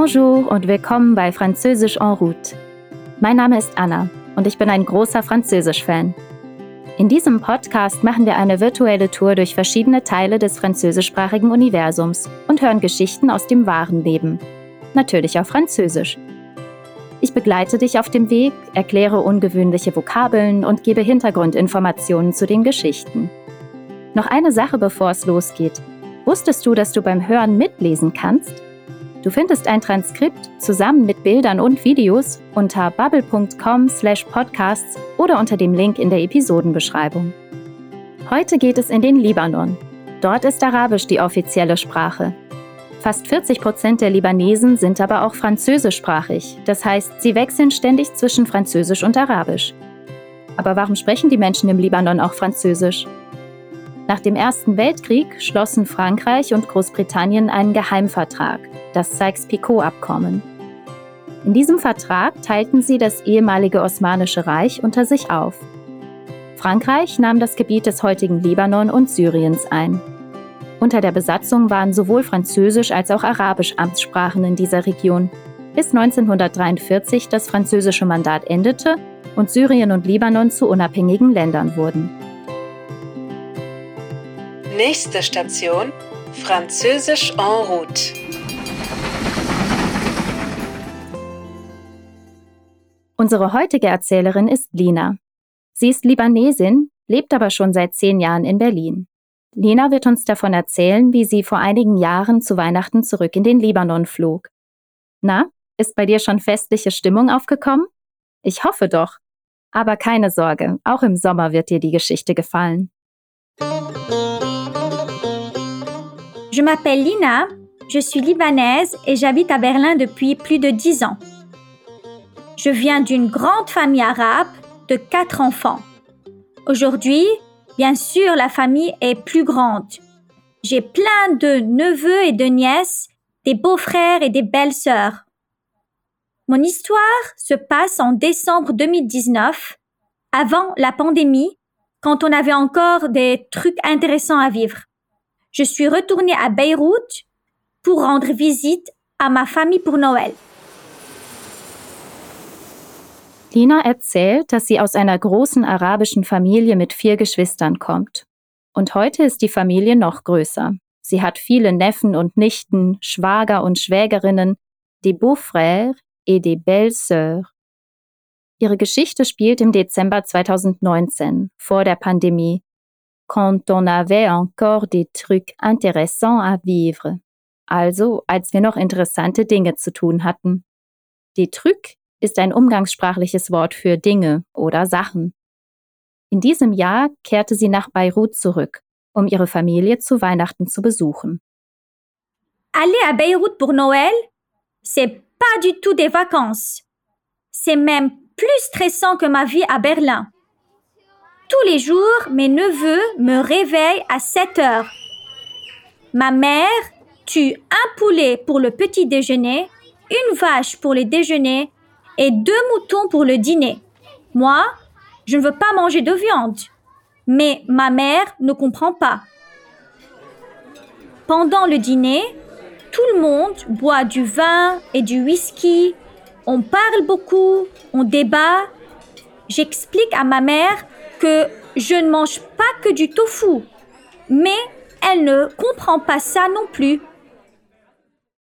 Bonjour und willkommen bei Französisch en route. Mein Name ist Anna und ich bin ein großer Französisch-Fan. In diesem Podcast machen wir eine virtuelle Tour durch verschiedene Teile des französischsprachigen Universums und hören Geschichten aus dem wahren Leben. Natürlich auf Französisch. Ich begleite dich auf dem Weg, erkläre ungewöhnliche Vokabeln und gebe Hintergrundinformationen zu den Geschichten. Noch eine Sache, bevor es losgeht. Wusstest du, dass du beim Hören mitlesen kannst? Du findest ein Transkript zusammen mit Bildern und Videos unter bubble.com/podcasts oder unter dem Link in der Episodenbeschreibung. Heute geht es in den Libanon. Dort ist Arabisch die offizielle Sprache. Fast 40 Prozent der Libanesen sind aber auch französischsprachig. Das heißt, sie wechseln ständig zwischen Französisch und Arabisch. Aber warum sprechen die Menschen im Libanon auch Französisch? Nach dem Ersten Weltkrieg schlossen Frankreich und Großbritannien einen Geheimvertrag, das Sykes-Picot-Abkommen. In diesem Vertrag teilten sie das ehemalige Osmanische Reich unter sich auf. Frankreich nahm das Gebiet des heutigen Libanon und Syriens ein. Unter der Besatzung waren sowohl Französisch als auch Arabisch Amtssprachen in dieser Region, bis 1943 das französische Mandat endete und Syrien und Libanon zu unabhängigen Ländern wurden. Nächste Station Französisch en route. Unsere heutige Erzählerin ist Lina. Sie ist Libanesin, lebt aber schon seit zehn Jahren in Berlin. Lina wird uns davon erzählen, wie sie vor einigen Jahren zu Weihnachten zurück in den Libanon flog. Na, ist bei dir schon festliche Stimmung aufgekommen? Ich hoffe doch. Aber keine Sorge, auch im Sommer wird dir die Geschichte gefallen. Je m'appelle Lina, je suis libanaise et j'habite à Berlin depuis plus de dix ans. Je viens d'une grande famille arabe de quatre enfants. Aujourd'hui, bien sûr, la famille est plus grande. J'ai plein de neveux et de nièces, des beaux-frères et des belles-sœurs. Mon histoire se passe en décembre 2019, avant la pandémie, quand on avait encore des trucs intéressants à vivre je suis retournée à Beyrouth pour rendre visite à ma famille pour Noël. Lina erzählt, dass sie aus einer großen arabischen Familie mit vier Geschwistern kommt. Und heute ist die Familie noch größer. Sie hat viele Neffen und Nichten, Schwager und Schwägerinnen, des Beaux-Frères et des Belles-Sœurs. Ihre Geschichte spielt im Dezember 2019, vor der Pandemie, quand on avait encore des trucs intéressants à vivre. Also, als wir noch interessante Dinge zu tun hatten. Die Truc ist ein umgangssprachliches Wort für Dinge oder Sachen. In diesem Jahr kehrte sie nach Beirut zurück, um ihre Familie zu Weihnachten zu besuchen. Aller à Beyrouth pour Noël, c'est pas du tout des vacances. C'est même plus stressant que ma vie à Berlin. Tous les jours, mes neveux me réveillent à 7 heures. Ma mère tue un poulet pour le petit déjeuner, une vache pour le déjeuner et deux moutons pour le dîner. Moi, je ne veux pas manger de viande. Mais ma mère ne comprend pas. Pendant le dîner, tout le monde boit du vin et du whisky. On parle beaucoup, on débat. J'explique à ma mère que je ne mange pas que du tofu, mais elle ne comprend pas ça non plus.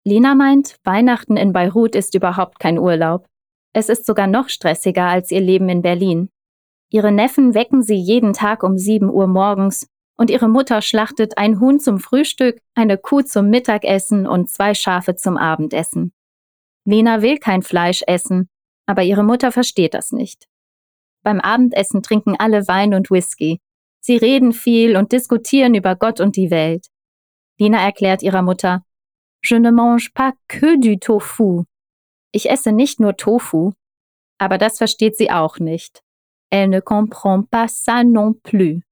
Lina meint, Weihnachten in Beirut ist überhaupt kein Urlaub. Es ist sogar noch stressiger als ihr Leben in Berlin. Ihre Neffen wecken sie jeden Tag um 7 Uhr morgens und ihre Mutter schlachtet ein Huhn zum Frühstück, eine Kuh zum Mittagessen und zwei Schafe zum Abendessen. Lena will kein Fleisch essen, aber ihre Mutter versteht das nicht. Beim Abendessen trinken alle Wein und Whisky. Sie reden viel und diskutieren über Gott und die Welt. Lina erklärt ihrer Mutter, Je ne mange pas que du tofu. Ich esse nicht nur Tofu, aber das versteht sie auch nicht. Elle ne comprend pas ça non plus.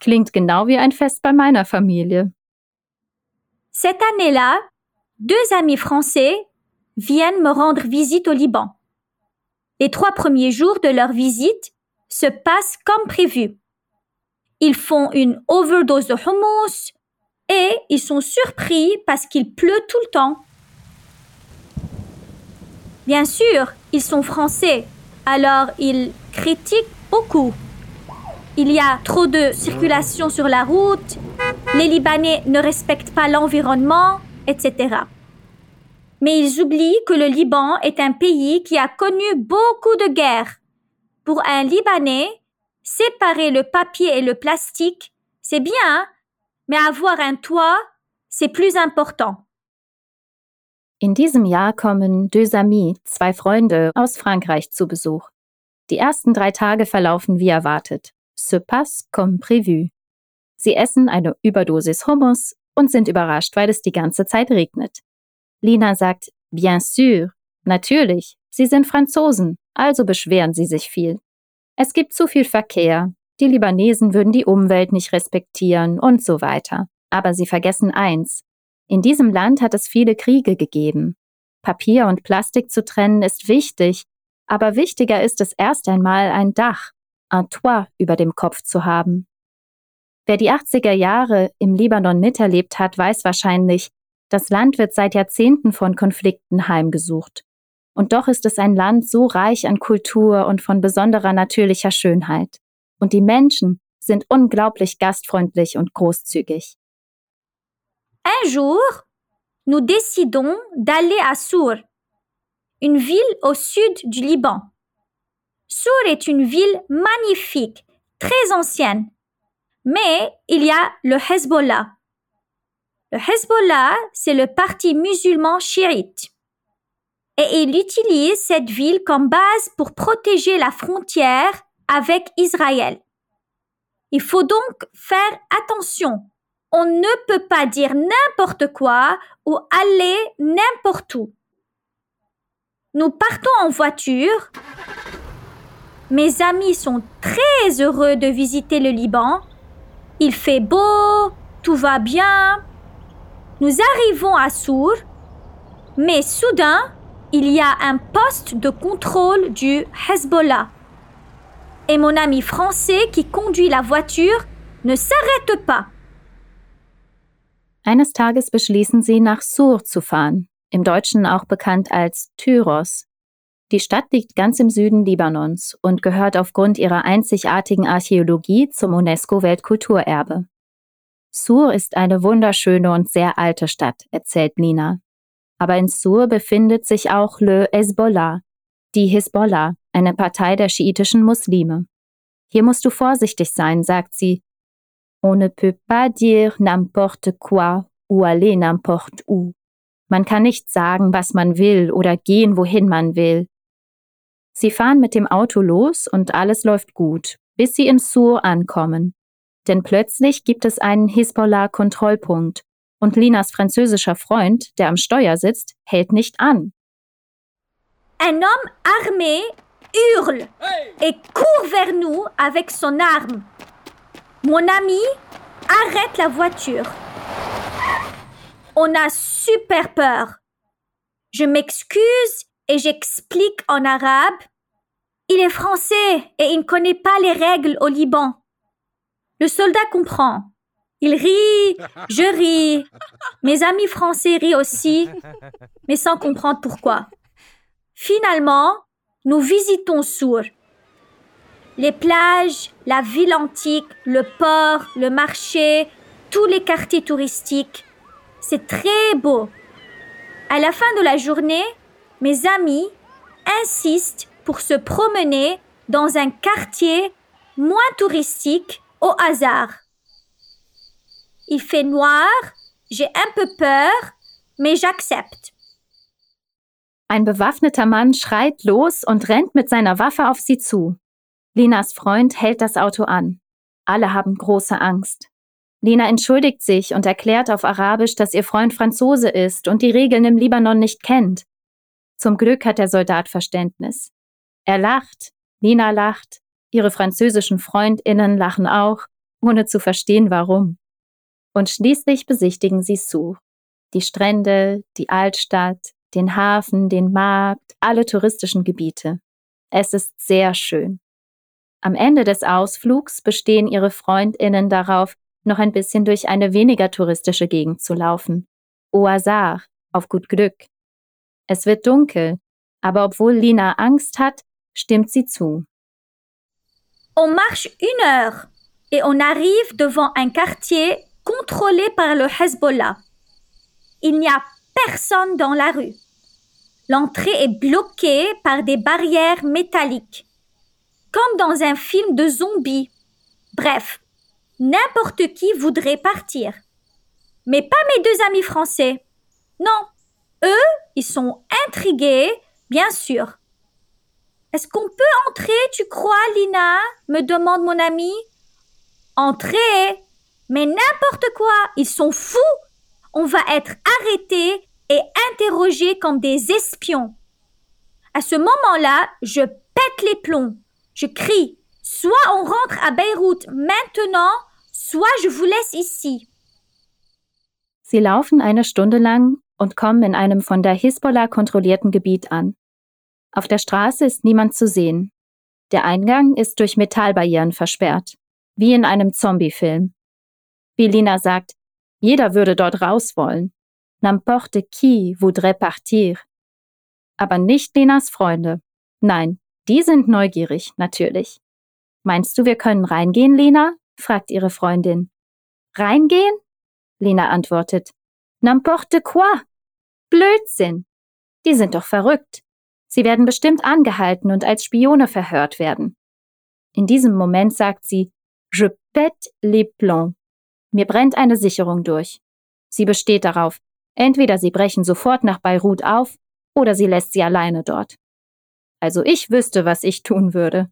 Klingt genau wie ein Fest bei meiner Familie. Cette année-là, deux amis français viennent me rendre visite au Liban. Les trois premiers jours de leur visite se passent comme prévu. Ils font une overdose de hummus et ils sont surpris parce qu'il pleut tout le temps. Bien sûr, ils sont français, alors ils critiquent beaucoup. Il y a trop de circulation sur la route, les Libanais ne respectent pas l'environnement, etc. Mais ils oublient que le Liban est un pays qui a connu beaucoup de guerres. Pour un Libanais, séparer le papier et le plastique, c'est bien, mais avoir un toit, c'est plus important. In diesem Jahr kommen deux amis, zwei Freunde aus Frankreich zu Besuch. Die ersten drei Tage verlaufen wie erwartet. Se passe comme prévu. Sie essen eine Überdosis Hummus und sind überrascht, weil es die ganze Zeit regnet. Lina sagt, bien sûr, natürlich, sie sind Franzosen, also beschweren sie sich viel. Es gibt zu viel Verkehr, die Libanesen würden die Umwelt nicht respektieren und so weiter. Aber sie vergessen eins. In diesem Land hat es viele Kriege gegeben. Papier und Plastik zu trennen ist wichtig, aber wichtiger ist es erst einmal ein Dach, un toit über dem Kopf zu haben. Wer die 80er Jahre im Libanon miterlebt hat, weiß wahrscheinlich, das Land wird seit Jahrzehnten von Konflikten heimgesucht. Und doch ist es ein Land so reich an Kultur und von besonderer natürlicher Schönheit. Und die Menschen sind unglaublich gastfreundlich und großzügig. Un jour, nous décidons d'aller à Sour, une ville au sud du Liban. Sour est une ville magnifique, très ancienne, mais il y a le Hezbollah. Le Hezbollah, c'est le parti musulman chiite. Et il utilise cette ville comme base pour protéger la frontière avec Israël. Il faut donc faire attention. On ne peut pas dire n'importe quoi ou aller n'importe où. Nous partons en voiture. Mes amis sont très heureux de visiter le Liban. Il fait beau, tout va bien. Nous arrivons à Sour, mais soudain, il y a un poste de contrôle du Hezbollah. Et mon ami français qui conduit la voiture ne s'arrête pas. Eines Tages beschließen sie, nach Sur zu fahren, im Deutschen auch bekannt als Tyros. Die Stadt liegt ganz im Süden Libanons und gehört aufgrund ihrer einzigartigen Archäologie zum UNESCO-Weltkulturerbe. Sur ist eine wunderschöne und sehr alte Stadt, erzählt Nina. Aber in Sur befindet sich auch Le Hezbollah, die Hisbollah, eine Partei der schiitischen Muslime. Hier musst du vorsichtig sein, sagt sie. On ne peut pas dire n'importe quoi ou aller n'importe où. Man kann nicht sagen, was man will oder gehen, wohin man will. Sie fahren mit dem Auto los und alles läuft gut, bis sie in Sur ankommen. Denn plötzlich gibt es einen Hisbollah-Kontrollpunkt und Linas französischer Freund, der am Steuer sitzt, hält nicht an. Un homme armé hurle et court vers nous avec son arme. Mon ami arrête la voiture. On a super peur. Je m'excuse et j'explique en arabe. Il est français et il ne connaît pas les règles au Liban. Le soldat comprend. Il rit, je ris. Mes amis français rient aussi, mais sans comprendre pourquoi. Finalement, nous visitons Sour. Les plages, la ville antique, le port, le marché, tous les quartiers touristiques. C'est très beau. À la fin de la journée, mes amis insistent pour se promener dans un quartier moins touristique au hasard. Il fait noir, j'ai un peu peur, mais j'accepte. Ein bewaffneter Mann schreit los und rennt mit seiner Waffe auf sie zu. Linas Freund hält das Auto an. Alle haben große Angst. Lina entschuldigt sich und erklärt auf Arabisch, dass ihr Freund Franzose ist und die Regeln im Libanon nicht kennt. Zum Glück hat der Soldat Verständnis. Er lacht, Lina lacht, ihre französischen Freundinnen lachen auch, ohne zu verstehen warum. Und schließlich besichtigen sie Sour. Die Strände, die Altstadt, den Hafen, den Markt, alle touristischen Gebiete. Es ist sehr schön. Am Ende des Ausflugs bestehen ihre Freundinnen darauf, noch ein bisschen durch eine weniger touristische Gegend zu laufen. Au hasard, auf gut Glück. Es wird dunkel, Aber obwohl Lina Angst hat, stimmt sie zu. On marche une heure et on arrive devant un quartier contrôlé par le Hezbollah. Il n'y a personne dans la rue. L'entrée est bloquée par des barrières métalliques, comme dans un film de zombies. Bref, n'importe qui voudrait partir. Mais pas mes deux amis français. Non, eux, ils sont intrigués, bien sûr. Est-ce qu'on peut entrer, tu crois, Lina? me demande mon ami. Entrer Mais n'importe quoi, ils sont fous. On va être arrêtés et interrogés comme des espions. À ce moment-là, je pète les plombs. Je crie Soit on rentre à Beyrouth maintenant, soit je vous laisse ici. Sie laufen eine Stunde lang und kommen in einem von der Hisbollah kontrollierten Gebiet an. Auf der Straße ist niemand zu sehen. Der Eingang ist durch Metallbarrieren versperrt, wie in einem Zombie-Film. Wie Lina sagt, jeder würde dort raus wollen. N'importe qui voudrait partir. Aber nicht Linas Freunde. Nein, die sind neugierig, natürlich. Meinst du, wir können reingehen, Lena? fragt ihre Freundin. Reingehen? Lena antwortet. N'importe quoi. Blödsinn. Die sind doch verrückt. Sie werden bestimmt angehalten und als Spione verhört werden. In diesem Moment sagt sie, Je pète les plombs. Mir brennt eine Sicherung durch. Sie besteht darauf, entweder sie brechen sofort nach Beirut auf oder sie lässt sie alleine dort. Also ich wüsste, was ich tun würde.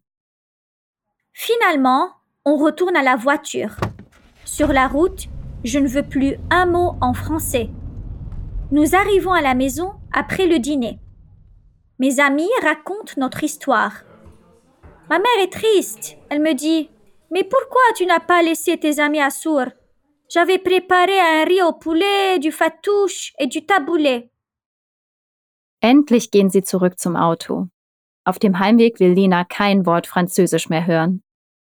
Finalement, on retourne à la voiture. Sur la route, je ne veux plus un mot en français. Nous arrivons à la maison après le dîner. Mes amis racontent notre histoire. Ma mère est triste. Elle me dit Mais pourquoi tu n'as pas laissé tes amis à Sour J'avais préparé un riz au poulet, du fatouche et du taboulé. Endlich gehen sie zurück zum Auto. Auf dem Heimweg will Lina kein Wort Französisch mehr hören.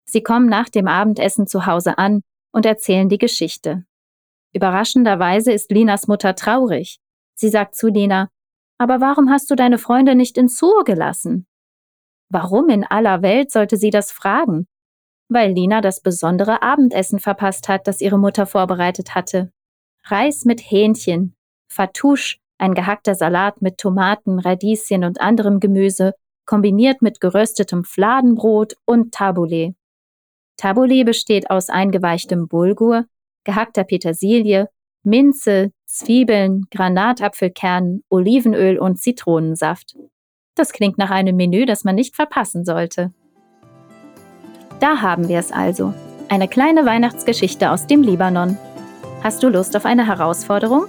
Sie kommen nach dem Abendessen zu Hause an und erzählen die Geschichte. Überraschenderweise ist Linas Mutter traurig. Sie sagt zu Lina, aber warum hast du deine Freunde nicht in Sur gelassen? Warum in aller Welt sollte sie das fragen? Weil Lina das besondere Abendessen verpasst hat, das ihre Mutter vorbereitet hatte. Reis mit Hähnchen, Fatouche, ein gehackter Salat mit Tomaten, Radieschen und anderem Gemüse, kombiniert mit geröstetem Fladenbrot und Tabbouleh. Tabbouleh besteht aus eingeweichtem Bulgur, gehackter Petersilie, Minze, Zwiebeln, Granatapfelkernen, Olivenöl und Zitronensaft. Das klingt nach einem Menü, das man nicht verpassen sollte. Da haben wir es also. Eine kleine Weihnachtsgeschichte aus dem Libanon. Hast du Lust auf eine Herausforderung?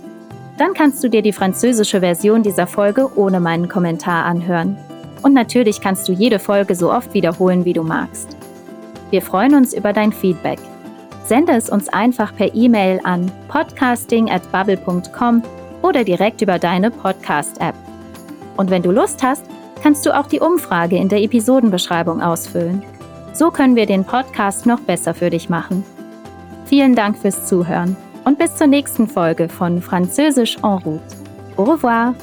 Dann kannst du dir die französische Version dieser Folge ohne meinen Kommentar anhören. Und natürlich kannst du jede Folge so oft wiederholen, wie du magst. Wir freuen uns über dein Feedback. Sende es uns einfach per E-Mail an podcasting@bubble.com oder direkt über deine Podcast-App. Und wenn du Lust hast, kannst du auch die Umfrage in der Episodenbeschreibung ausfüllen. So können wir den Podcast noch besser für dich machen. Vielen Dank fürs Zuhören und bis zur nächsten Folge von Französisch en route. Au revoir!